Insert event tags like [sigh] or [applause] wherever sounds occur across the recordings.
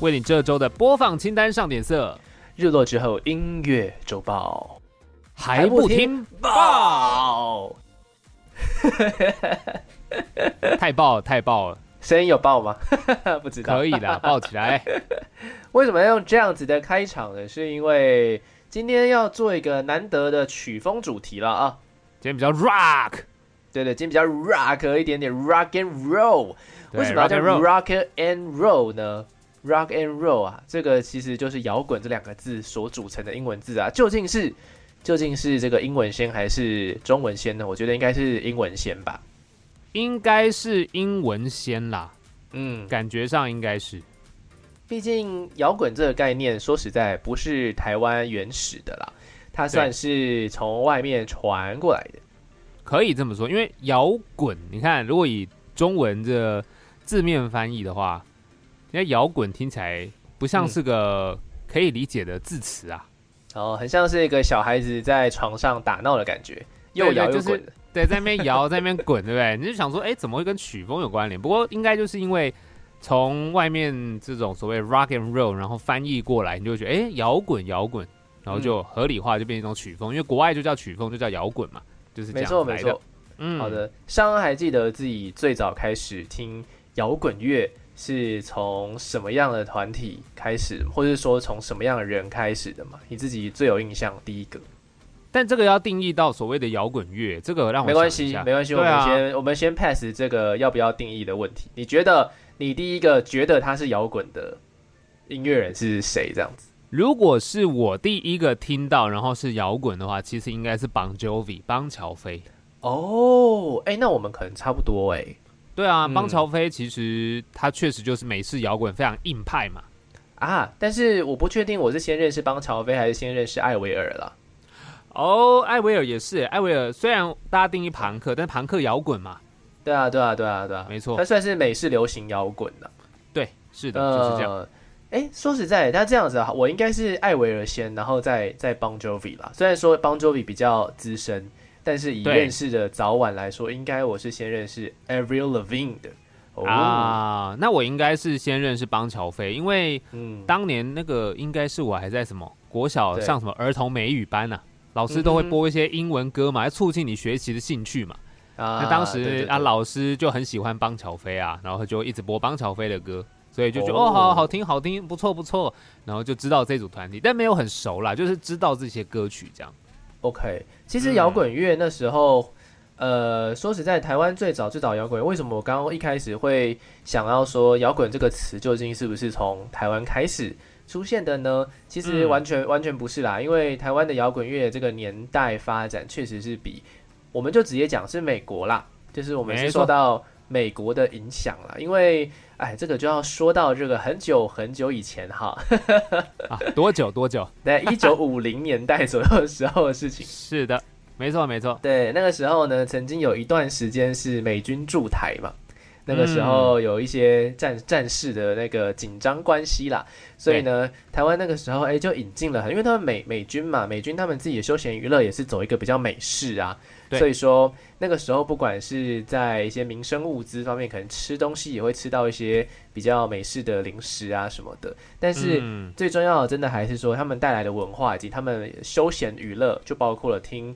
为你这周的播放清单上点色。日落之后，音乐周报还不听爆？太爆太爆了！声音有爆吗？[laughs] 不知道。可以的，爆起来。[laughs] 为什么要用这样子的开场呢？是因为今天要做一个难得的曲风主题了啊！今天比较 rock，对对，今天比较 rock 一点点 rock and roll。为什么要叫 rock and roll 呢？rock and roll 啊，这个其实就是摇滚这两个字所组成的英文字啊。究竟是究竟是这个英文先还是中文先呢？我觉得应该是英文先吧。应该是英文先啦。嗯，感觉上应该是。毕竟摇滚这个概念，说实在不是台湾原始的啦，它算是从外面传过来的。可以这么说，因为摇滚，你看，如果以中文这字面翻译的话，因为摇滚听起来不像是个可以理解的字词啊，哦，很像是一个小孩子在床上打闹的感觉，又摇又滚，对，在那边摇，在那边滚，对不对？你就想说，哎，怎么会跟曲风有关联？不过应该就是因为从外面这种所谓 rock and roll，然后翻译过来，你就会觉得，哎，摇滚，摇滚，然后就合理化，就变成一种曲风，因为国外就叫曲风，就叫摇滚嘛，就是这样来的。嗯，好的。尚恩还记得自己最早开始听摇滚乐是从什么样的团体开始，或者说从什么样的人开始的嘛？你自己最有印象第一个。但这个要定义到所谓的摇滚乐，这个让我没关系，没关系。我们先我们先 pass 这个要不要定义的问题。你觉得你第一个觉得他是摇滚的音乐人是谁？这样子？如果是我第一个听到，然后是摇滚的话，其实应该是 Bon Jovi 邦乔飞。哦，哎，那我们可能差不多哎。对啊，邦乔飞其实他确实就是美式摇滚非常硬派嘛。啊，但是我不确定我是先认识邦乔飞还是先认识艾维尔了。哦，艾维尔也是，艾维尔虽然大家定义朋克，但是朋克摇滚嘛。对啊，对啊，对啊，对啊，没错，他算是美式流行摇滚的。对，是的，就是这样。哎，说实在，他这样子啊，我应该是艾维尔先，然后再再邦 Jovi 啦。虽然说邦 Jovi 比较资深。但是以认识的早晚来说，应该我是先认识 Avril Lavigne 的。啊。那我应该是先认识邦乔飞，因为当年那个应该是我还在什么国小上什么儿童美语班啊，老师都会播一些英文歌嘛，要促进你学习的兴趣嘛。那当时啊，老师就很喜欢邦乔飞啊，然后就一直播邦乔飞的歌，所以就觉得哦，好好听，好听，不错不错，然后就知道这组团体，但没有很熟啦，就是知道这些歌曲这样。OK，其实摇滚乐那时候，呃，说实在，台湾最早最早摇滚，为什么我刚刚一开始会想要说摇滚这个词究竟是不是从台湾开始出现的呢？其实完全完全不是啦，因为台湾的摇滚乐这个年代发展确实是比，我们就直接讲是美国啦，就是我们是受到美国的影响了，因为。哎，这个就要说到这个很久很久以前哈，[laughs] 啊，多久多久？[laughs] 在一九五零年代左右的时候的事情。[laughs] 是的，没错没错。对，那个时候呢，曾经有一段时间是美军驻台嘛，那个时候有一些战战事的那个紧张关系啦，所以呢，台湾那个时候哎就引进了，因为他们美美军嘛，美军他们自己的休闲娱乐也是走一个比较美式啊。所以说那个时候，不管是在一些民生物资方面，可能吃东西也会吃到一些比较美式的零食啊什么的。但是最重要的，真的还是说他们带来的文化以及他们休闲娱乐，就包括了听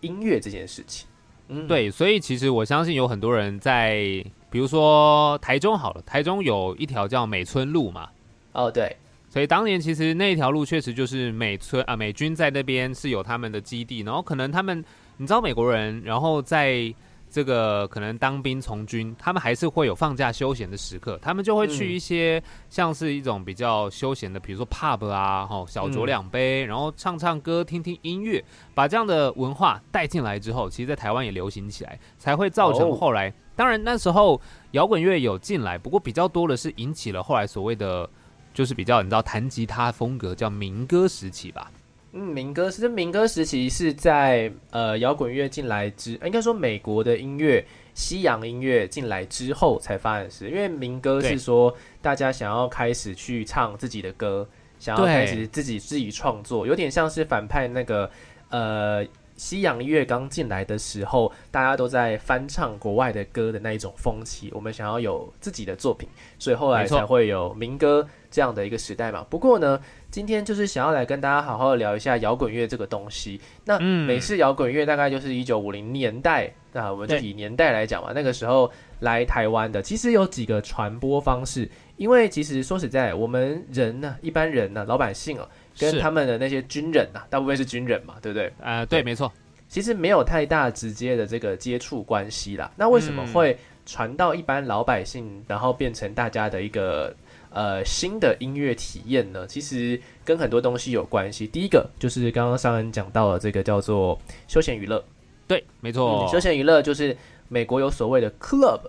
音乐这件事情。嗯，对。所以其实我相信有很多人在，比如说台中好了，台中有一条叫美村路嘛。哦，对。所以当年其实那条路确实就是美村啊，美军在那边是有他们的基地，然后可能他们。你知道美国人，然后在这个可能当兵从军，他们还是会有放假休闲的时刻，他们就会去一些像是一种比较休闲的，比如说 pub 啊，吼小酌两杯，然后唱唱歌、听听音乐，把这样的文化带进来之后，其实，在台湾也流行起来，才会造成后来。当然那时候摇滚乐有进来，不过比较多的是引起了后来所谓的就是比较你知道弹吉他风格叫民歌时期吧？嗯，民歌是民歌时期是在呃摇滚乐进来之，应该说美国的音乐西洋音乐进来之后才发生的事。因为民歌是说大家想要开始去唱自己的歌，想要开始自己自己创作，有点像是反派那个呃。西洋音乐刚进来的时候，大家都在翻唱国外的歌的那一种风气。我们想要有自己的作品，所以后来才会有民歌这样的一个时代嘛。不过呢，今天就是想要来跟大家好好的聊一下摇滚乐这个东西。那美式摇滚乐大概就是一九五零年代，那我们就以年代来讲嘛。那个时候来台湾的，其实有几个传播方式。因为其实说实在，我们人呢，一般人呢，老百姓啊。跟他们的那些军人呐，大部分是军人嘛，对不对？呃，对，没错。其实没有太大直接的这个接触关系啦。那为什么会传到一般老百姓，然后变成大家的一个呃新的音乐体验呢？其实跟很多东西有关系。第一个就是刚刚上恩讲到了这个叫做休闲娱乐，对，没错。休闲娱乐就是美国有所谓的 club，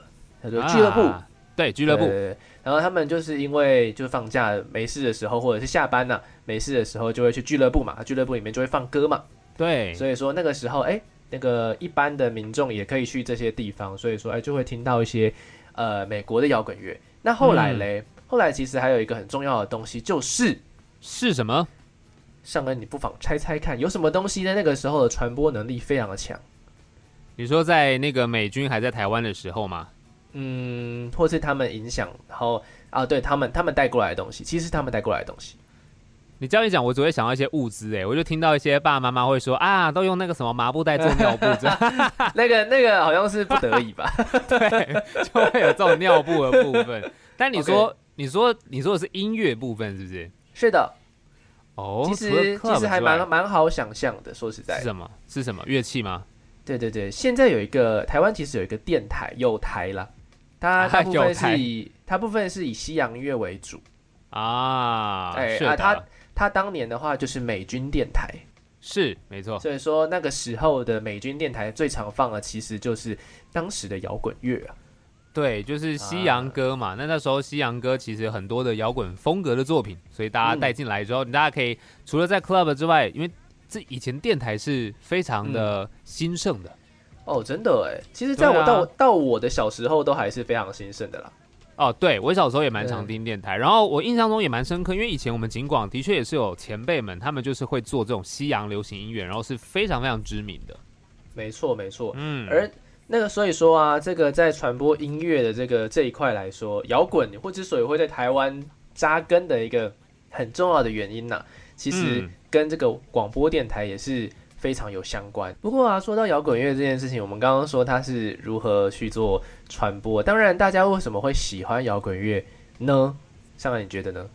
叫做俱乐部，对，俱乐部。然后他们就是因为就放假没事的时候，或者是下班呢没事的时候，就会去俱乐部嘛。俱乐部里面就会放歌嘛。对，所以说那个时候，哎，那个一般的民众也可以去这些地方，所以说，哎，就会听到一些呃美国的摇滚乐。那后来嘞，后来其实还有一个很重要的东西，就是是什么？上恩，你不妨猜猜看，有什么东西在那个时候的传播能力非常的强？你说在那个美军还在台湾的时候吗？嗯，或是他们影响，然后啊，对他们，他们带过来的东西，其实他们带过来的东西。你这样一讲，我只会想到一些物资，哎，我就听到一些爸爸妈妈会说啊，都用那个什么麻布袋做尿布，这 [laughs] 那个那个好像是不得已吧？[laughs] 对，就会有这种尿布的部分。但你说，[laughs] 你说，你说的是音乐部分，是不是？是的。哦，其实其实还蛮蛮好想象的，说实在，是什么？是什么乐器吗？对对对，现在有一个台湾，其实有一个电台，有台了。它大部分是以它部分是以西洋音乐为主啊，哎啊，它它当年的话就是美军电台，是没错。所以说那个时候的美军电台最常放的其实就是当时的摇滚乐啊，对，就是西洋歌嘛。那那时候西洋歌其实很多的摇滚风格的作品，所以大家带进来之后，大家可以除了在 club 之外，因为这以前电台是非常的兴盛的。哦，真的哎，其实在我到到我的小时候都还是非常兴盛的啦。哦，对我小时候也蛮常听电台，然后我印象中也蛮深刻，因为以前我们景广的确也是有前辈们，他们就是会做这种西洋流行音乐，然后是非常非常知名的。没错，没错，嗯。而那个所以说啊，这个在传播音乐的这个这一块来说，摇滚或之所以会在台湾扎根的一个很重要的原因呢，其实跟这个广播电台也是。非常有相关。不过啊，说到摇滚乐这件事情，我们刚刚说它是如何去做传播。当然，大家为什么会喜欢摇滚乐呢？上来你觉得呢？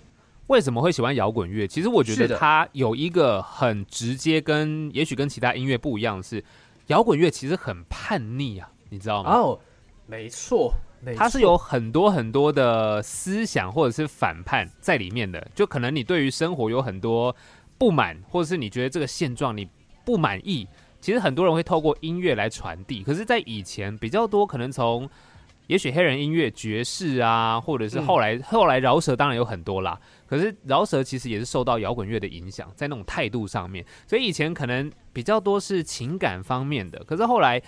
为什么会喜欢摇滚乐？其实我觉得它有一个很直接，跟也许跟其他音乐不一样的是，摇滚乐其实很叛逆啊，你知道吗？哦，没错，它是有很多很多的思想或者是反叛在里面的。就可能你对于生活有很多不满，或者是你觉得这个现状你。不满意，其实很多人会透过音乐来传递。可是，在以前比较多，可能从也许黑人音乐、爵士啊，或者是后来后来饶舌，当然有很多啦。可是饶舌其实也是受到摇滚乐的影响，在那种态度上面，所以以前可能比较多是情感方面的。可是后来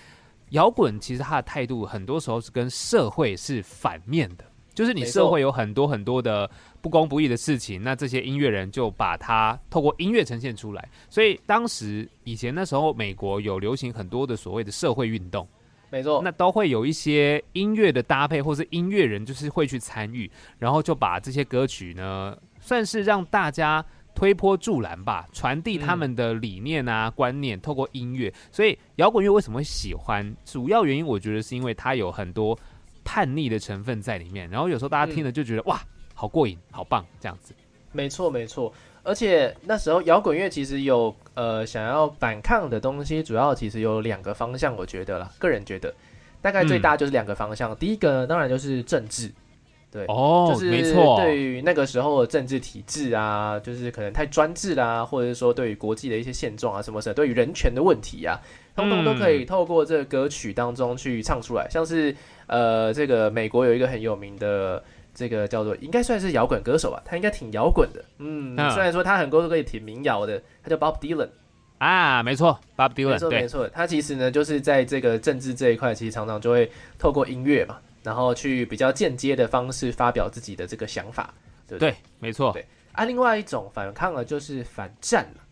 摇滚其实它的态度很多时候是跟社会是反面的，就是你社会有很多很多的。不公不义的事情，那这些音乐人就把它透过音乐呈现出来。所以当时以前那时候，美国有流行很多的所谓的社会运动，没错，那都会有一些音乐的搭配，或是音乐人就是会去参与，然后就把这些歌曲呢，算是让大家推波助澜吧，传递他们的理念啊观念，透过音乐。所以摇滚乐为什么会喜欢？主要原因我觉得是因为它有很多叛逆的成分在里面，然后有时候大家听了就觉得哇。好过瘾，好棒，这样子，没错没错。而且那时候摇滚乐其实有呃想要反抗的东西，主要其实有两个方向，我觉得啦，个人觉得大概最大就是两个方向。第一个当然就是政治，对，哦，就是没错，对于那个时候的政治体制啊，就是可能太专制啦，或者是说对于国际的一些现状啊什么的，对于人权的问题啊，通通都可以透过这个歌曲当中去唱出来。像是呃这个美国有一个很有名的。这个叫做应该算是摇滚歌手吧，他应该挺摇滚的。嗯，虽然说他很多都可以挺民谣的，他叫 Bob Dylan 啊，没错，Bob Dylan，没错没错，他其实呢就是在这个政治这一块，其实常常就会透过音乐嘛，然后去比较间接的方式发表自己的这个想法，对不对？对，没错。对啊，另外一种反抗呢，就是反战了。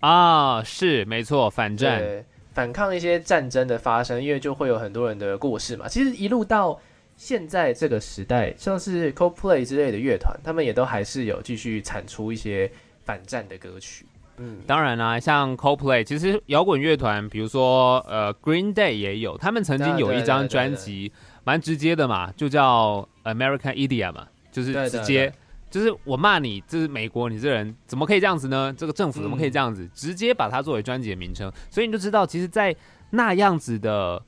啊，是没错，反战，反抗一些战争的发生，因为就会有很多人的过世嘛。其实一路到现在这个时代，像是 Coldplay 之类的乐团，他们也都还是有继续产出一些反战的歌曲。嗯，当然啦，像 Coldplay，其实摇滚乐团，比如说呃 Green Day 也有，他们曾经有一张专辑，蛮直接的嘛，就叫 American Idiot 嘛，就是直接。就是我骂你，这是美国，你这人怎么可以这样子呢？这个政府怎么可以这样子？直接把它作为专辑的名称，所以你就知道，其实，在那样子的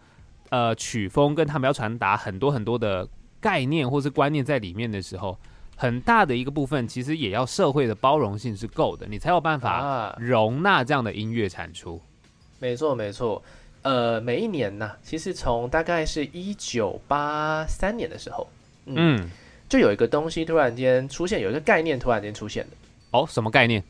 呃曲风跟他们要传达很多很多的概念或是观念在里面的时候，很大的一个部分其实也要社会的包容性是够的，你才有办法容纳这样的音乐产出。没错，没错。呃，每一年呢，其实从大概是一九八三年的时候，嗯。就有一个东西突然间出现，有一个概念突然间出现了。哦，什么概念？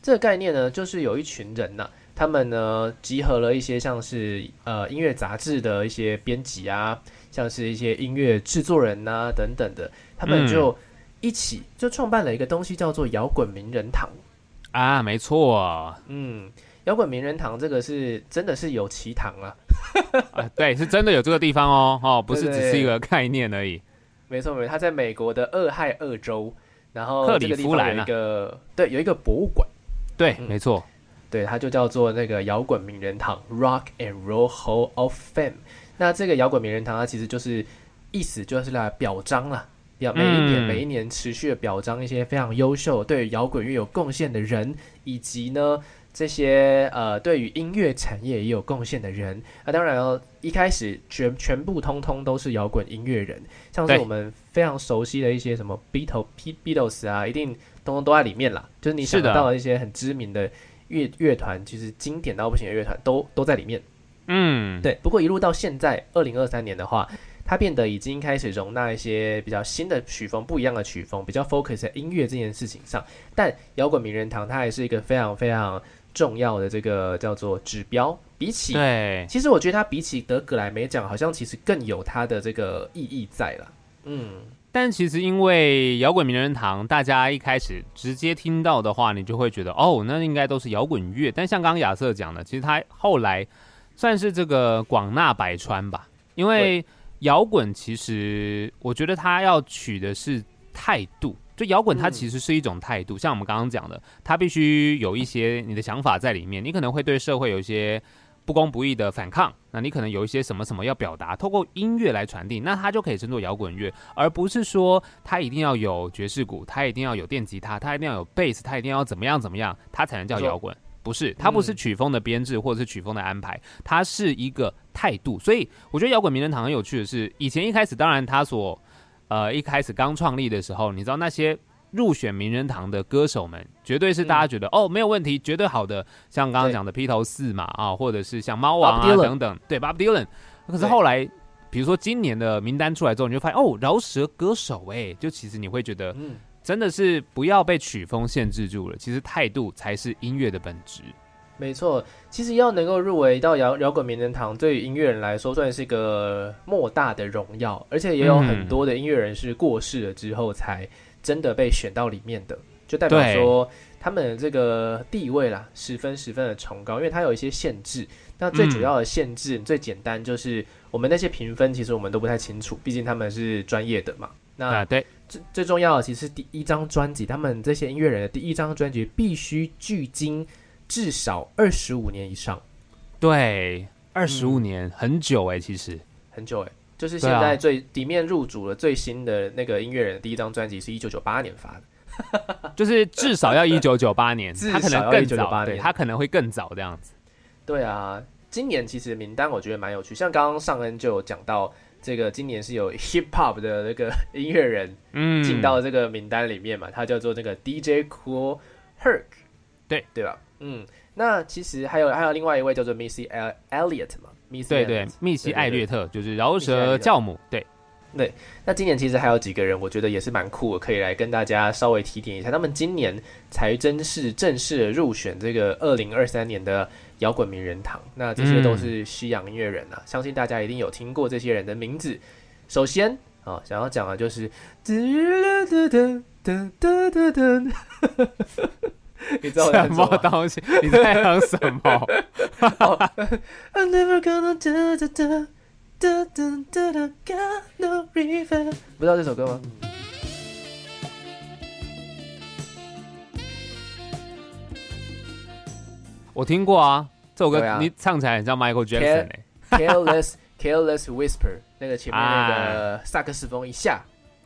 这个概念呢，就是有一群人呢，他们呢集合了一些像是呃音乐杂志的一些编辑啊，像是一些音乐制作人呐等等的，他们就一起就创办了一个东西，叫做摇滚名人堂。啊，没错。嗯，摇滚名人堂这个是真的是有其堂啊。[laughs] 啊，对，是真的有这个地方哦，哦，[laughs] 不是只是一个概念而已。没错没错，它在美国的俄亥俄州，然后克里夫兰有一个对有一个博物馆，对，没错，对，它就叫做那个摇滚名人堂 （Rock and Roll Hall of Fame）。那这个摇滚名人堂，它其实就是意思就是来表彰了，表每一年每一年持续的表彰一些非常优秀、对摇滚乐有贡献的人，以及呢。这些呃，对于音乐产业也有贡献的人，那当然哦，一开始全全部通通都是摇滚音乐人，像是我们非常熟悉的一些什么 Beatles、Beatles 啊，一定通通都在里面啦。就是你想到的一些很知名的乐乐团，其实经典到不行的乐团都都在里面。嗯，对。不过一路到现在，二零二三年的话，它变得已经开始容纳一些比较新的曲风，不一样的曲风，比较 focus 在音乐这件事情上。但摇滚名人堂它还是一个非常非常。重要的这个叫做指标，比起对，其实我觉得它比起得格莱美奖，好像其实更有它的这个意义在了。嗯，但其实因为摇滚名人堂，大家一开始直接听到的话，你就会觉得哦，那应该都是摇滚乐。但像刚刚亚瑟讲的，其实他后来算是这个广纳百川吧。因为摇滚其实我觉得他要取的是态度。就摇滚，它其实是一种态度，像我们刚刚讲的，它必须有一些你的想法在里面。你可能会对社会有一些不公不义的反抗，那你可能有一些什么什么要表达，透过音乐来传递，那它就可以称作摇滚乐，而不是说它一定要有爵士鼓，它一定要有电吉他，它一定要有贝斯，它一定要怎么样怎么样，它才能叫摇滚。不是，它不是曲风的编制或者是曲风的安排，它是一个态度。所以我觉得摇滚名人堂很有趣的是，以前一开始当然它所。呃，一开始刚创立的时候，你知道那些入选名人堂的歌手们，绝对是大家觉得哦没有问题，绝对好的，像刚刚讲的披头四嘛啊，或者是像猫王啊等等，对，Bob Dylan。可是后来，比如说今年的名单出来之后，你就发现哦，饶舌歌手哎，就其实你会觉得，真的是不要被曲风限制住了，其实态度才是音乐的本质。没错，其实要能够入围到摇摇滚名人堂，对于音乐人来说算是一个莫大的荣耀，而且也有很多的音乐人是过世了之后才真的被选到里面的，就代表说他们的这个地位啦，十分十分的崇高，因为它有一些限制。那最主要的限制最简单就是我们那些评分，其实我们都不太清楚，毕竟他们是专业的嘛。那对，最最重要的其实第一张专辑，他们这些音乐人的第一张专辑必须距今。至少二十五年以上，对，二十五年很久哎，其实。很久哎，就是现在最底面入主了最新的那个音乐人第一张专辑是一九九八年发的，[laughs] 就是至少要一九九八年，[laughs] 他可能更早，对他可能会更早这样子。对啊，今年其实名单我觉得蛮有趣，像刚刚上恩就有讲到，这个今年是有 hip hop 的那个音乐人嗯进到这个名单里面嘛，他叫做那个 DJ Cool Herc，对。对吧？嗯，那其实还有还有另外一位叫做 Missy Elliot 嘛，Missy，对对，密西艾略特就是饶舌教母，对对那今年其实还有几个人，我觉得也是蛮酷的，可以来跟大家稍微提点一下。他们今年才真是正式的入选这个二零二三年的摇滚名人堂。那这些都是西洋音乐人啊，相信大家一定有听过这些人的名字。首先啊，想要讲的就是，你知道我在什么东西？你在讲什么？I'm never gonna do do do do do do do got no river。不知道这首歌吗？我听过啊，这首歌啊你唱起来很像 Michael Jackson 哎、Careless Careless Whisper，那个前面那个萨克斯风一下，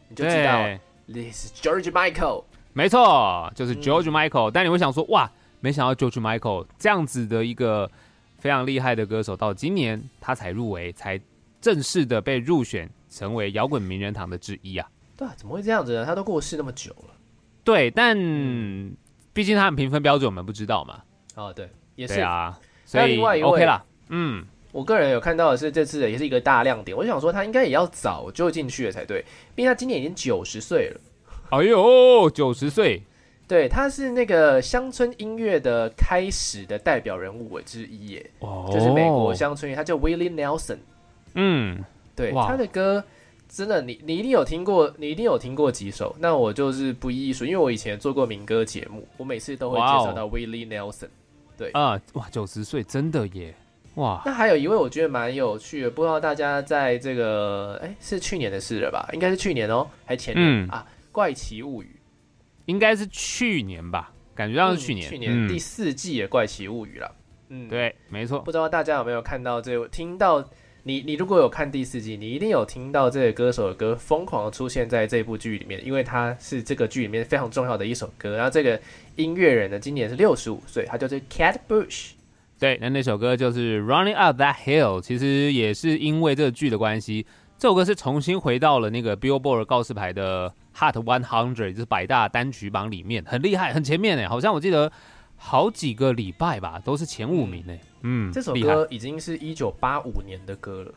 你就知道对，This is George Michael。没错，就是嗯 George Michael、但你会想说，哇，没想到 George Michael 这样子的一个非常厉害的歌手，到今年他才入围，才正式的被入选成为摇滚名人堂的之一啊。对啊，怎么会这样子呢？他都过世那么久了。对，但嗯毕竟他们评分标准我们不知道嘛。哦，对，也是。啊，所以那另外一位 OK 啦。嗯，我个人有看到的是，这次也是一个大亮点。我就想说，他应该也要早就进去了才对，毕竟他今年已经九十岁了。哎呦，九十岁，对，他是那个乡村音乐的开始的代表人物之一耶，哦就是美国乡村音乐，他叫 Willie Nelson。嗯，对，他的歌真的，你你一定有听过，你一定有听过几首。那我就是不一一说，因为我以前做过民歌节目，我每次都会介绍到 Willie Nelson。对啊，哇，九十岁真的耶，哇，那还有一位我觉得蛮有趣的，不知道大家在这个哎是去年的事了吧？应该是去年哦，还前年、嗯啊，《怪奇物语应该是去年吧，感觉》像是去年，嗯去年嗯第四季的《怪奇物语》了。嗯，，对，没错，不知道大家有没有看到这听到你你如果有看第四季，你一定有听到这个歌手的歌疯狂的出现在这部剧里面，因为它是这个剧里面非常重要的一首歌。然后这个音乐人呢，今年是六十五岁，他叫做 Cat Bush。对，那那首歌就是《Running Up That Hill》，其实也是因为这个剧的关系，这首歌是重新回到了那个 Billboard 告示牌的 Hot One Hundred，就是百大单曲榜里面，很厉害，很前面哎，好像我记得好几个礼拜吧，都是前五名哎，嗯，这首歌已经是一九八五年的歌了。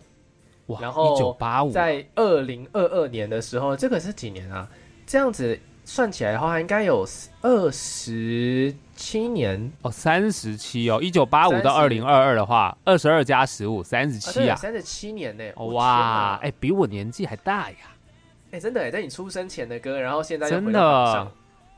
哇，然后一九八五，在二零二二年的时候，这个是几年啊？这样子算起来的话，应该有二十七年。哦，三十七哦，一九八五到二零二二的话，二十二加十五，三十七啊，三十七年呢、哦哇，天哎，比我年纪还大呀。哪哎、真的哎，在你出生前的歌，然后现在又真的。上，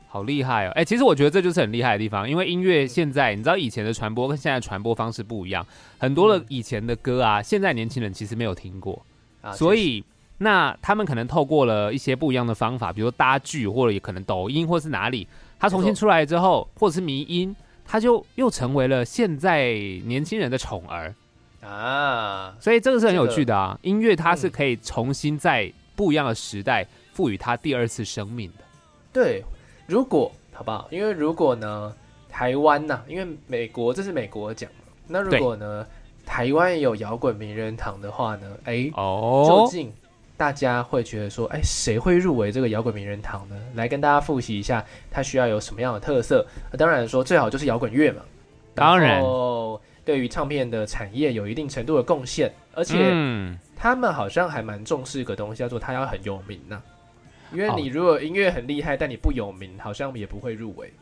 好厉害哦！哎、其实我觉得这就是很厉害的地方，因为音乐现在你知道以前的传播跟现在传播方式不一样，很多的嗯。以前的歌啊，现在年轻人其实没有听过，啊所以那他们可能透过了一些不一样的方法，比如说搭剧或者也可能抖音或是哪里，它重新出来之后，或者是迷音，它就又成为了现在年轻人的宠儿，啊，所以这个是很有趣的啊！音乐它是嗯。可以重新在不一样的时代赋予他第二次生命的。对，如果好不好？因为如果呢，台湾呐、因为美国这是美国奖嘛，那如果呢，台湾也有摇滚名人堂的话呢，哎、究哦，竟大家会觉得说，哎，谁会入围这个摇滚名人堂呢？来跟大家复习一下，它需要有什么样的特色？那当然说最好就是摇滚乐嘛，当然哦，对于唱片的产业有一定程度的贡献，而且嗯，他们好像还蛮重视一个东西，叫做他要很有名呐、因为哦你如果音乐很厉害，但你不有名，好像也不会入围。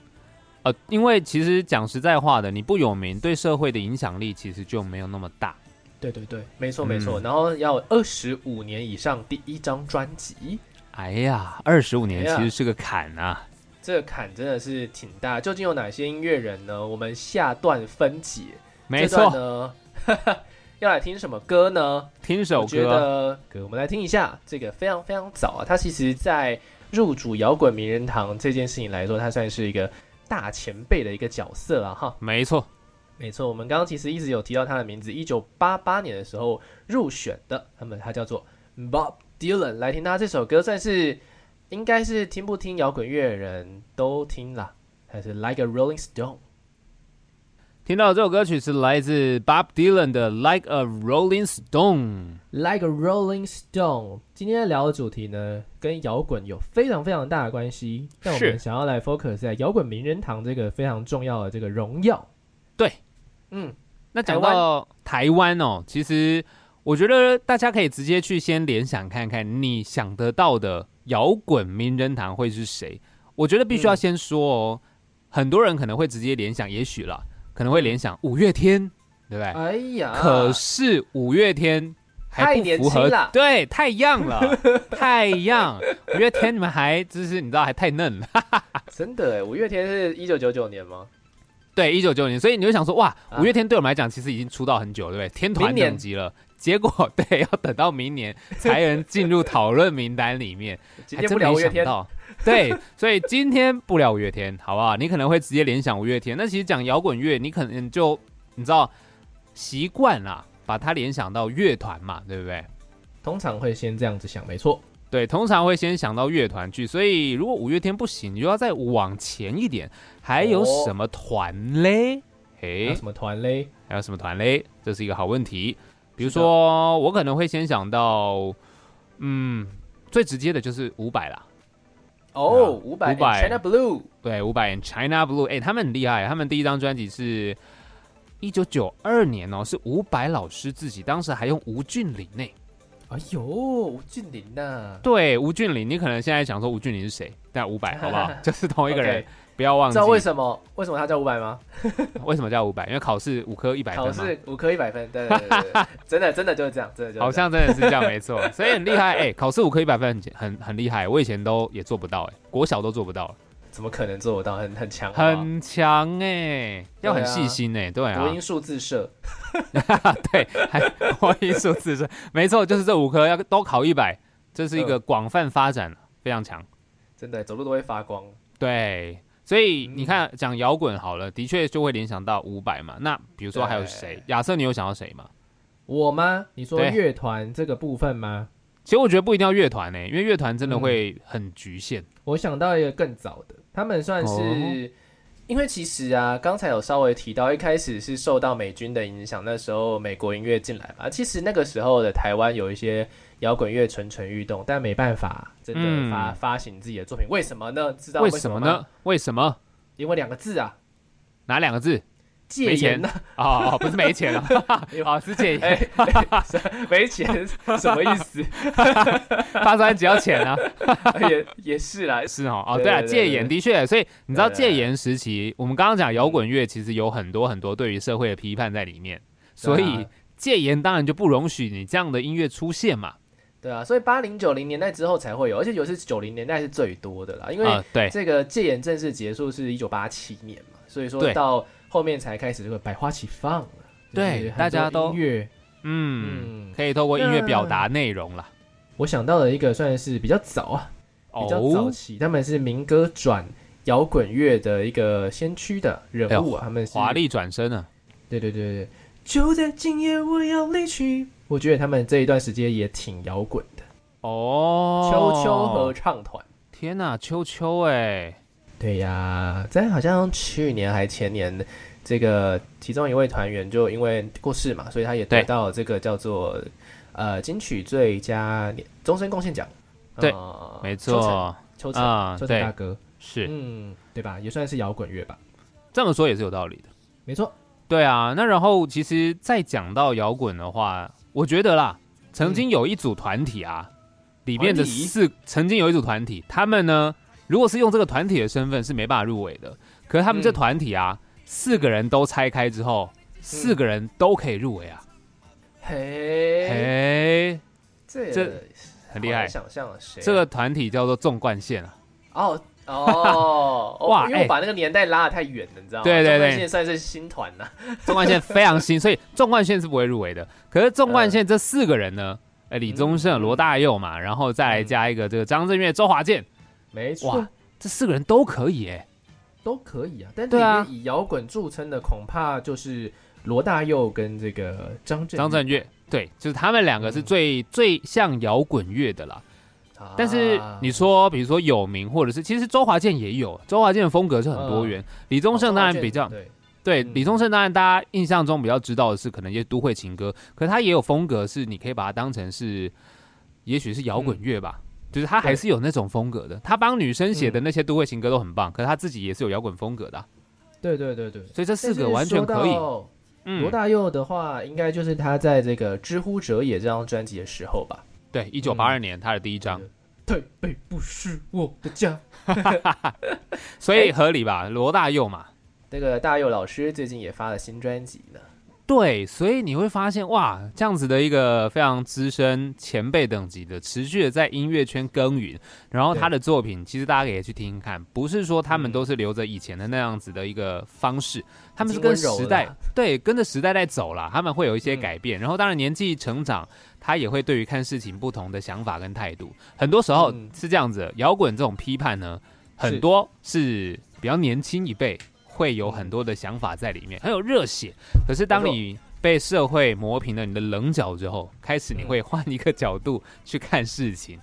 呃，因为其实讲实在话的，你不有名，对社会的影响力其实就没有那么大。对对对，没错没错。嗯然后要二十五年以上第一张专辑，哎呀，二十五年其实是个坎啊。这个坎真的是挺大。究竟有哪些音乐人呢？我们下段分解。没错，呢，[laughs] 要来听什么歌呢？听首我觉歌，得歌，我们来听一下这个非常非常早啊。它其实，在入主摇滚名人堂这件事情来说，它算是一个大前辈的一个角色了哈。没错，没错，我们刚刚其实一直有提到他的名字，一九八八年的时候入选的，那么他叫做 Bob Dylan。来听他这首歌，算是应该是听不听摇滚乐的人都听啦，还是 Like a Rolling Stone。听到这首歌曲是来自 Bob Dylan 的《Like a Rolling Stone》。Like a Rolling Stone。今天聊的主题呢，跟摇滚有非常非常大的关系。但我们想要来 focus 在摇滚名人堂这个非常重要的这个荣耀。对，嗯，那讲到台湾哦，其实我觉得大家可以直接去先联想看看，你想得到的摇滚名人堂会是谁？我觉得必须要先说哦，很多人可能会直接联想，也许啦，可能会联想五月天，对不对？哎呀，可是五月天还太不符合了，对，太 young 了，[laughs] 太 young。五月天你们还就是你知道还太嫩了，[laughs] 真的哎，五月天是一九九九年吗？对，一九九年，所以你就想说哇，啊五月天对我们来讲其实已经出道很久了，对不对？天团年等级了。结果对，要等到明年才能进入讨论名单里面，[laughs] 还真没想到。对，所以今天不聊五月天，好不好？你可能会直接联想五月天，那其实讲摇滚乐，你可能就你知道习惯啦，把它联想到乐团嘛，对不对？通常会先这样子想，没错。对，通常会先想到乐团去，所以如果五月天不行，你就要再往前一点，还有哦什么团嘞？还诶、有什么团嘞？还有什么团嘞？这是一个好问题。比如说，我可能会先想到，嗯，最直接的就是伍佰啦。哦，五百500 China Blue，对，五百 China Blue，哎、他们很厉害，他们第一张专辑是一九九二年哦，是伍佰老师自己当时还用吴俊霖呢。哎呦，吴俊霖呐，对，吴俊霖，你可能现在想说吴俊霖是谁？但伍佰好不好？[laughs] 就是同一个人不要忘记。知道为什么为什么他叫五百吗？[laughs] 为什么叫五百？因为考试五科一百分。试五科一百分，对对对真的 [laughs] 真的就是这样，真的就是这样好像真的是这样，没错，所以很厉害。哎、考试五科一百分很很很厉害，我以前都也做不到，哎，国小都做不到，怎么可能做得到？很很强，很强哎，要很细心哎，对啊国，音数字社，[laughs] 对，还国音数字是没错，就是这五科要都考一百，这是一个广泛发展，非常强。真的走路都会发光。对，所以嗯你看讲摇滚好了，的确就会联想到伍佰嘛。那比如说还有谁？亚瑟，你有想到谁吗？我吗？你说乐团这个部分吗？其实我觉得不一定要乐团呢，因为乐团真的嗯会很局限。我想到一个更早的，他们算是，哦因为其实啊，刚才有稍微提到，一开始是受到美军的影响，那时候美国音乐进来嘛，其实那个时候的台湾有一些摇滚乐蠢蠢欲动，但没办法真的发、嗯。发行自己的作品，为什么呢？知道为什么呢？为什么？因为两个字啊，哪两个字？戒严呐、哦哦，不是没钱了，[laughs] 哦是戒哎、严，哎没钱什么意思？发专辑要钱啊，也也是啦，是哦哦对对啊，戒严的确，所以你知道戒严时期，我们刚刚讲摇滚乐其实有很多很多对于社会的批判在里面，所以啊。戒严当然就不容许你这样的音乐出现嘛。对啊，所以八零九零年代之后才会有，而且尤其是九零年代是最多的啦，因为啊，对这个戒严正式结束是一九八七年嘛，所以说到后面才开始这个百花齐放了。对大家都音乐，嗯，嗯，可以透过音乐表达内容啦。我想到了一个算是比较早啊，比较早哦，期，他们是民歌转摇滚乐的一个先驱的人物啊，他们是华，丽转身啊，对对对对，就在今夜我要离去。我觉得他们这一段时间也挺摇滚的，哦，秋秋合唱团。天哪，秋秋哎，对呀，在好像去年还前年，这个其中一位团员就因为过世嘛，所以他也得到这个叫做呃金曲最佳年终身贡献奖。对呃没错秋成，啊，秋成大，哥，是嗯，对吧？也算是摇滚乐吧，这么说也是有道理的。没错。对啊，那然后其实再讲到摇滚的话，我觉得啦，曾经有一组团体啊，里面的四曾经有一组团体，他们呢，如果是用这个团体的身份是没办法入围的，可是他们这嗯。团体啊，四个人都拆开之后，四个人都可以入围啊，嘿，嘿，这这很厉害。想象谁啊？这个团体叫做纵贯线啊，哦 [laughs] 哦，哦哇哎因为我把那个年代拉得太远了，你知道吗？对对对现在算是新团呐。[laughs] 纵贯线非常新，所以 [laughs] 纵贯线是不会入围的。可是纵贯线这四个人呢，哎，李宗盛、嗯罗大佑嘛，然后再来加一个这个张震岳、周华健，没错，这四个人都可以哎。都可以啊。但里面以摇滚著称的，恐怕就是罗大佑跟这个张震张震岳，对，就是他们两个是最、最像摇滚乐的啦。啊。但是你说，比如说有名，或者是其实周华健也有，周华健的风格是很多元。李宗盛当然比较、哦对，李宗盛当然大家印象中比较知道的是可能一些都会情歌，可是他也有风格是你可以把它当成是，也许是摇滚乐吧。就是他还是有那种风格的，他帮女生写的那些都会情歌都很棒，可是他自己也是有摇滚风格的啊、对对对对，所以这四个完全可以。罗大佑的话，应该就是他在这个《知乎者也》这张专辑的时候吧。对，一九八二年他的第一张，台北不是我的家。[laughs] 所以合理吧？罗大佑嘛，那个大佑老师最近也发了新专辑呢。对，所以你会发现哇，这样子的一个非常资深前辈等级的，持续的在音乐圈耕耘，然后他的作品其实大家可以去听听看，不是说他们都是留着以前的那样子的一个方式，他们是跟时代对跟着时代在走了，他们会有一些改变，然后当然年纪成长，他也会对于看事情不同的想法跟态度，很多时候嗯是这样子，摇滚这种批判呢，很多是比较年轻一辈。会有很多的想法在里面，很有热血。可是当你被社会磨平了你的棱角之后，开始你嗯会换一个角度去看事情。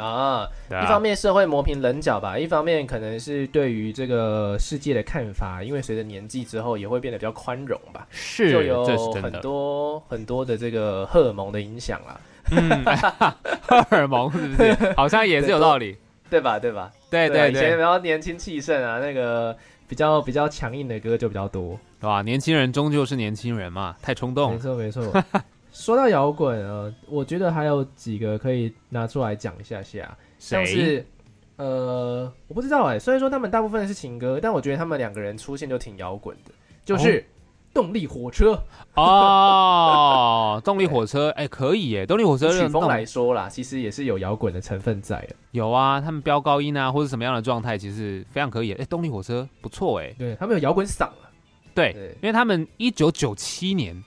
啊，啊一方面社会磨平棱角吧，一方面可能是对于这个世界的看法，因为随着年纪之后也会变得比较宽容吧，是，就有很。多很多的这个荷尔蒙的影响啦，嗯，[laughs] 荷尔蒙是不是？好像也是有道理。[laughs] 对吧？对吧？对啊以前比对对，较年轻气盛啊，那个比较比较强硬的歌就比较多。对吧？年轻人终究是年轻人嘛，太冲动没。错没错。说到摇滚呃，我觉得还有几个可以拿出来讲一下下，像？是呃，我不知道哎、虽然说他们大部分是情歌，但我觉得他们两个人出现就挺摇滚的，就是动力火车。哦，[laughs] 动力火车，哎，可以耶！动力火车曲风来说啦，其实也是有摇滚的成分在的。有啊，他们飙高音啊，或者什么样的状态，其实非常可以。哎，动力火车不错哎。对他们有摇滚嗓啊。对，对因为他们一九九七年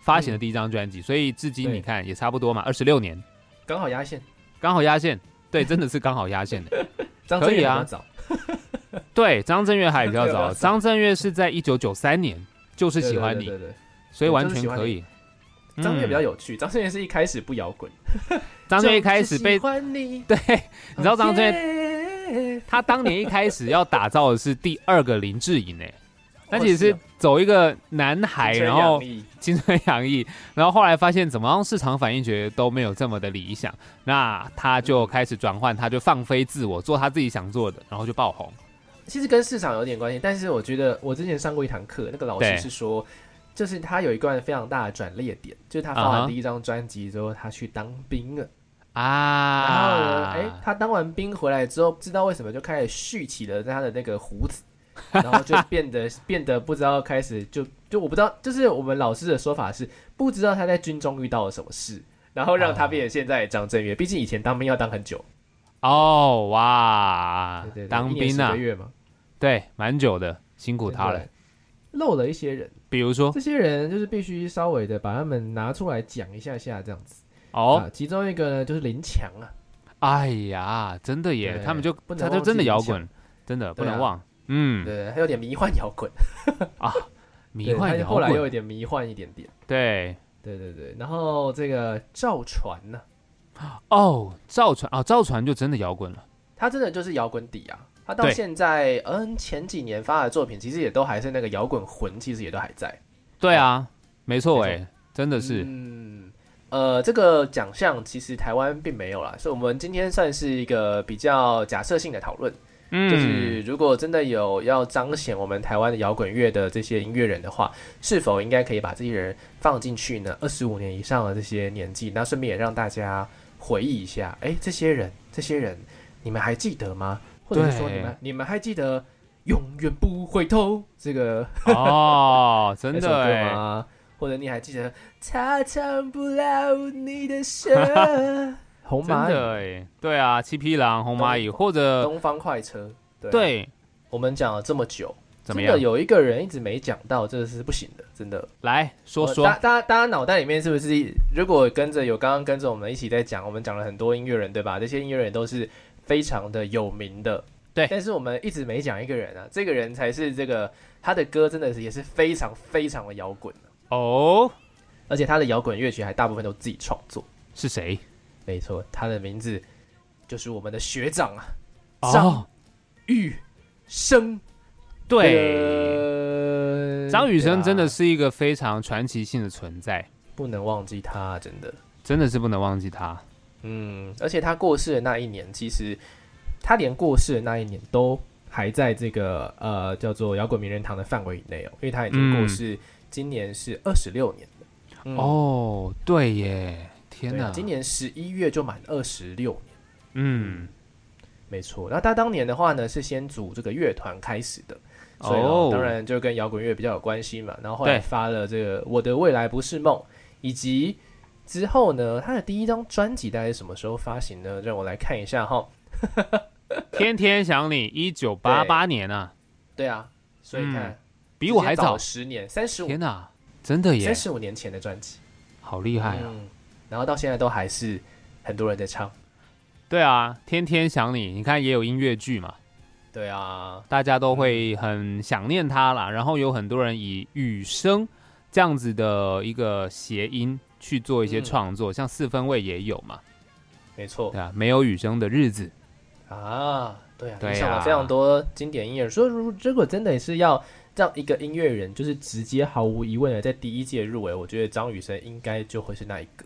发行的第一张专辑，所以至今你看也差不多嘛，二十六年，刚好压线。刚好压线。[laughs] 对，真的是刚好压线的。张震可以啊。岳比较早，[laughs] 对，张震岳还比较早，张震岳是在一九九三年，就是喜欢你，所以完全可以。张震岳比较嗯有趣，张震岳是一开始不摇滚，[laughs] 张震岳一开始被喜欢你，对，你知道张震岳岳他当年一开始要打造的是第二个林志颖诶，那其实走一个男孩，然后青春洋溢，然后后来发现怎么样市场反应觉得都没有这么的理想，那他就开始转换，他就放飞自我，做他自己想做的，然后就爆红。其实跟市场有点关系，但是我觉得我之前上过一堂课，那个老师是说，就是他有一段非常大的转捩点，就是他发完第一张专辑之后，他去当兵了。啊，然后呢，哎、他当完兵回来之后，不知道为什么就开始蓄起了他的那个胡子，然后就变得变得不知道开始就就我不知道，就是我们老师的说法是不知道他在军中遇到了什么事，然后让他变成现在张震岳。毕竟以前当兵要当很久，哦哇对对对，当兵啊月嘛，对，蛮久的，辛苦他了。。漏了一些人，比如说这些人就是必须稍微的把他们拿出来讲一下下这样子。哦，啊，其中一个呢就是林强啊，哎呀，真的耶，他们就不能他就真的摇滚，真的不能忘。嗯，对，还有点迷幻摇滚啊，[laughs] 迷幻后来又有，点迷幻一点点。对，对对对，然后这个赵传呢、哦，赵传啊，赵传就真的摇滚了。他真的就是摇滚底啊。他到现在，嗯，前几年发的作品，其实也都还是那个摇滚魂，其实也都还在。对啊，没错没哎，真的是，嗯，呃，这个奖项其实台湾并没有啦，所以我们今天算是一个比较假设性的讨论。嗯，就是如果真的有要彰显我们台湾的摇滚乐的这些音乐人的话，是否应该可以把这些人放进去呢？二十五年以上的这些年纪，那顺便也让大家回忆一下，哎，这些人，这些人，你们还记得吗？或者是说你们你们还记得永远不回头这个哦，真的 [laughs] 哎，吗？或者你还记得他唱不了你的 [laughs] 歌？红真蚂蚁、对啊，七匹狼、红蚂蚁，或者东方快车，对啊对，我们讲了这么久。怎么样真的？有一个人一直没讲到，这是不行的，真的。来说说呃大，大家大家脑袋里面是不是如果跟着有刚刚跟着我们一起在讲，我们讲了很多音乐人，对吧？这些音乐人都是非常的有名的，对但是我们一直没讲一个人啊，这个人才是这个他的歌真的是也是非常非常的摇滚的哦，而且他的摇滚乐曲还大部分都自己创作。是谁？没错，他的名字就是我们的学长啊，张哦，雨生。对，张雨生真的是。是一个非常传奇性的存在，不能忘记他，真的。真的是不能忘记他。嗯，而且他过世的那一年，其实他连过世的那一年都还在这个呃叫做摇滚名人堂的范围以内哦，因为他已经过世，今年是二十六年了。嗯哦，对耶，天哪，对啊，今年十一月就满二十六年，嗯，没错。那他当年的话呢，是先组这个乐团开始的，所以当然就跟摇滚乐比较有关系嘛。然后后来发了这个《我的未来不是梦》，以及之后呢，他的第一张专辑大概是什么时候发行呢？让我来看一下哈。[laughs] 天天想你，一九八八年啊，对。啊，所以看、嗯比我还早，十年，三十五。天哪，真的耶。三，十五年前的专辑，好厉害啊！嗯，然后到现在都还是很多人在唱。对啊，天天想你，你看也有音乐剧嘛，对啊，大家都会很想念他啦。然后有很多人以雨声这样子的一个谐音去做一些嗯创作，像四分卫也有嘛，没错对啊，没有雨声的日子，啊，对啊，对啊影响了非常多经典音乐人。所以如如果真的是要让一个音乐人就是直接毫无疑问的在第一届入围，我觉得张雨生应该就会是那一个。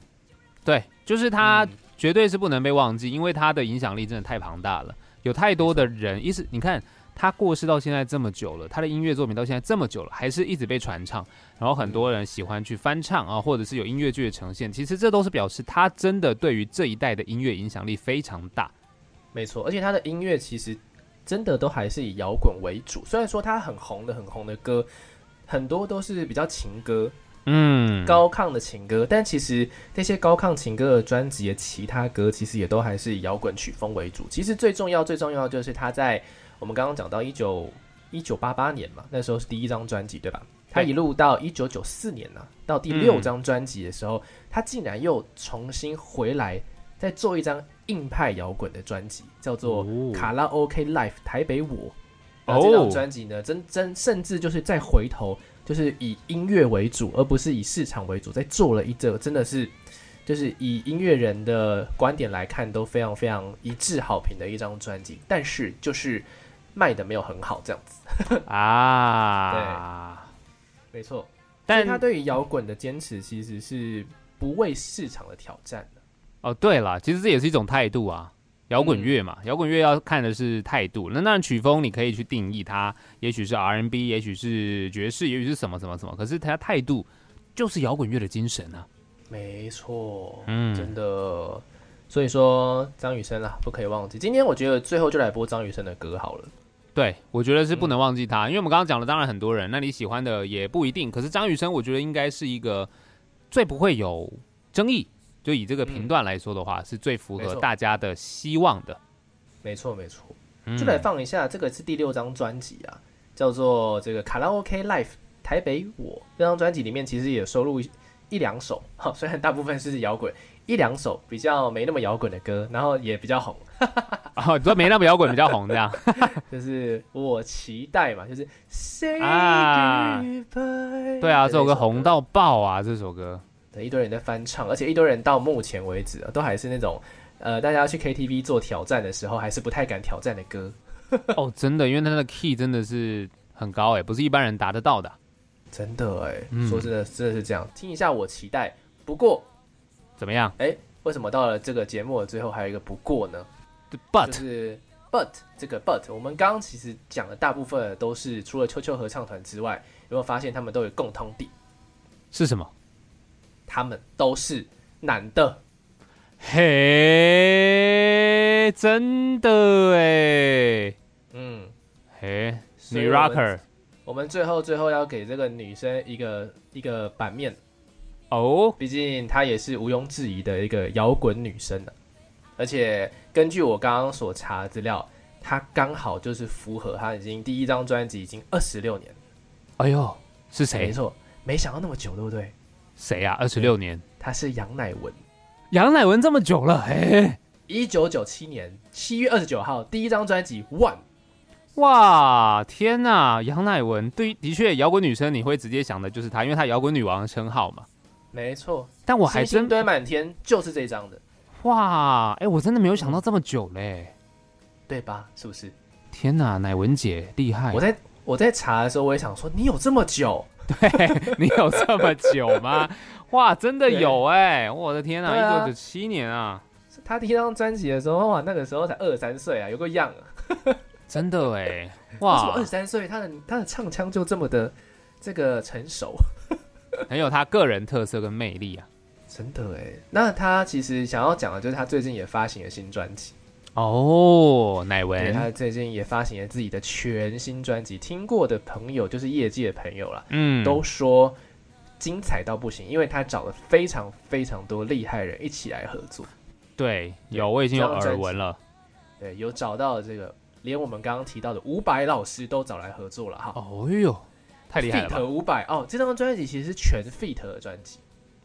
对，就是他嗯绝对是不能被忘记，因为他的影响力真的太庞大了，有太多的人，一直你看他过世到现在这么久了，他的音乐作品到现在这么久了，还是一直被传唱，然后很多人喜欢去翻唱啊，或者是有音乐剧的呈现，其实这都是表示他真的对于这一代的音乐影响力非常大。没错，而且他的音乐其实真的都还是以摇滚为主。虽然说他很红的很红的歌，很多都是比较情歌、嗯，高亢的情歌，但其实那些高亢情歌的专辑的其他歌，其实也都还是以摇滚曲风为主。其实最重要、最重要就是他在我们刚刚讲到一九一九八八年嘛，那时候是第一张专辑，对吧？他一路到一九九四年呢、到第六张专辑的时候，他竟然又重新回来，再做一张硬派摇滚的专辑，叫做哦《卡拉 OK Life 台北我》。然后这张专辑呢，真真甚至就是再回头，就是以音乐为主，而不是以市场为主，在做了一个真的是，就是以音乐人的观点来看都非常非常一致好评的一张专辑，但是就是卖的没有很好这样子。啊，[laughs] 对没错，但是他对于摇滚的坚持其实是不畏市场的挑战的。哦，对了，其实这也是一种态度啊。摇滚乐嗯嘛，摇滚乐要看的是态度。那当然，曲风你可以去定义它，也许是 R&B，也许是爵士，也许是什么什么什么。可是它态度就是摇滚乐的精神啊。没错，嗯真的。所以说张雨生啊，不可以忘记。今天我觉得最后就来播张雨生的歌好了。对，我觉得是嗯不能忘记他，因为我们刚刚讲了，当然很多人，那你喜欢的也不一定。可是张雨生，我觉得应该是一个最不会有争议，就以这个频段来说的话，是最符合大家的希望的。没错，没错。嗯就来放一下，这个是第六张专辑啊，叫做这个卡拉 OK Life 台北我这张专辑里面其实也收录一一两首，哈，虽然大部分是摇滚，一两首比较没那么摇滚的歌，然后也比较红，[laughs] 哦，你说没那么摇滚比较红这样。[laughs] 就是我期待嘛，就是 Say 啊 Goodbye。对啊，这首歌红到爆啊！这首歌，对，一堆人在翻唱，而且一堆人到目前为止啊，都还是那种呃，大家去 KTV 做挑战的时候，还是不太敢挑战的歌。[laughs] 哦，真的，因为它的 key 真的是很高哎，不是一般人达得到的。真的哎、嗯说真的，真的是这样。听一下，我期待。不过，怎么样哎为什么到了这个节目的最后还有一个不过呢？就？But 是 but 这个 but，我们刚刚其实讲的大部分都是除了秋秋合唱团之外，有没有发现他们都有共通点？是什么？他们都是男的。嘿，真的哎，嗯，嘿，女 rocker 我们最后最后要给这个女生一个一个版面，哦，毕竟她也是毋庸置疑的一个摇滚女生呢、而且根据我刚刚所查资料，她刚好就是符合她已经第一张专辑已经二十六年，哎呦，是谁？没？错，没想到那么久，对不对？谁啊？二十六年，她是杨乃文，杨乃文这么久了，哎，一九九七年七月二十九号第一张专辑《One》，哇，天呐，杨乃文，对，的确，摇滚女生你会直接想的就是她，因为她摇滚女王的称号嘛。没错，但我还真星星堆满天就是这张的，哇，哎，我真的没有想到这么久嘞！对吧？是不是？天呐，乃文姐厉害我，在我在查的时候，我也想说，你有这么久？[laughs] 你有这么久吗？[laughs] 哇，真的有哎！我的天呐，对啊一九九七年啊！他第一张专辑的时候，哇，那个时候才二十三岁啊，有个样啊。[laughs] 真的哎，哇！二十三岁，他的他的唱腔就这么的这个成熟，很有他个人特色跟魅力啊！真的哎，那他其实想要讲的就是他最近也发行了新专辑哦，乃文，他最近也发行了自己的全新专辑，听过的朋友就是业界的朋友了，嗯，都说精彩到不行，因为他找了非常非常多厉害人一起来合作。对，有我已经有耳闻了，对，有找到这个。连我们刚刚提到的伍佰老师都找来合作了哈。哦呦，太厉害了！feat 伍佰哦，这张专辑其实是全 feat 的专辑。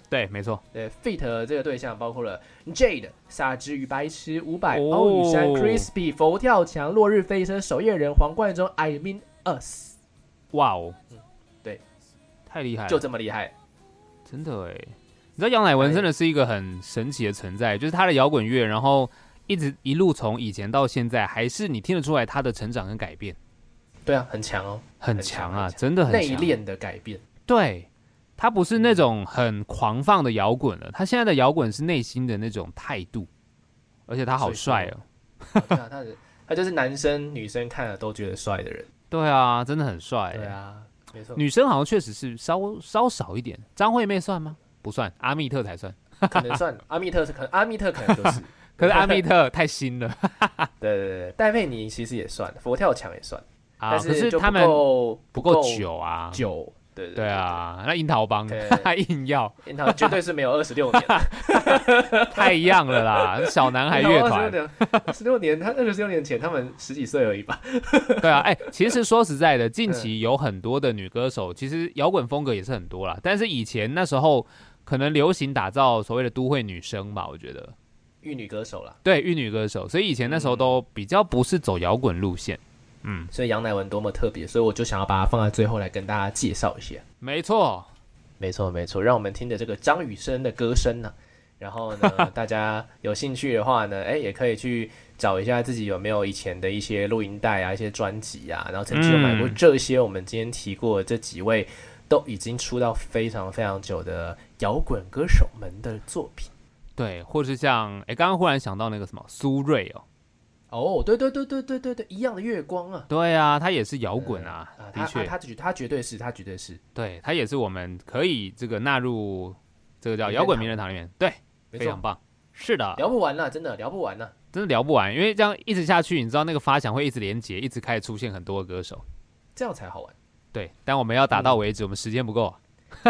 对，没错。对，feat 这个对象包括了 Jade、傻之与白痴、伍佰、欧雨山、Crispy、佛跳墙、落日飞车、守夜人、黄冠中、I mean us。哇哦，嗯，对，太厉害，就这么厉害，真的哎。你知道杨乃文真的是一个很神奇的存在，就是他的摇滚乐，然后。一直一路从以前到现在，还是你听得出来他的成长跟改变。对啊，很强哦，很强啊，真的很内敛的改变。对，他不是那种很狂放的摇滚了，他现在的摇滚是内心的那种态度，而且他好帅哦。对啊，他是他就是男生女生看了都觉得帅的人。对啊，真的很帅。对啊，没错。女生好像确实是稍稍少一点。张惠妹算吗？不算，阿密特才算。可能算 [laughs] 阿密特是可能阿密特可能就是。[laughs] 可是阿密特太新了，[laughs] 对对对，戴佩妮其实也算，佛跳墙也算，啊，但是他们不够久啊，久，对啊，那樱桃帮他 [laughs] 硬要，樱桃绝对是没有二十六年，[laughs] 太一样了啦，小男孩乐团，十六年，他二十六年前他们十几岁而已吧，[laughs] 对啊，哎，其实说实在的，近期有很多的女歌手，其实摇滚风格也是很多啦，但是以前那时候可能流行打造所谓的都会女生吧，我觉得。玉女歌手啦，对，玉女歌手，所以以前那时候都比较不是走摇滚路线，嗯，所以杨乃文多么特别，所以我就想要把它放在最后来跟大家介绍一下。没错，没错，没错，让我们听着这个张雨生的歌声呢，然后呢，[laughs] 大家有兴趣的话呢，哎，也可以去找一下自己有没有以前的一些录音带啊，一些专辑啊，然后曾经有买过这些我们今天提过这几位都已经出道非常非常久的摇滚歌手们的作品。对，或是像哎，刚刚忽然想到那个什么苏芮哦，哦，对对对对对对对，一样的月光啊，对啊，他也是摇滚啊，的确，他绝他绝对是，他绝对是，对他也是我们可以这个纳入这个叫摇滚名人堂里面，对，非常棒，是的，聊不完了，真的聊不完了，真的聊不完，因为这样一直下去，你知道那个发想会一直连接，一直开始出现很多歌手，这样才好玩，对，但我们要打到为止，我们时间不够，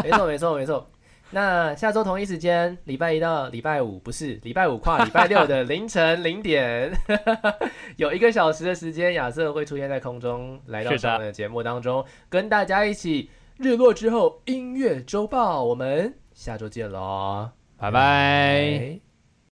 没错没错没错。那下周同一时间，礼拜一到礼拜五不是礼拜五跨礼拜六的凌晨零点，[laughs] 有一个小时的时间，亚瑟会出现在空中，来到我们的节目当中，跟大家一起日落之后音乐周报。我们下周见喽，拜拜。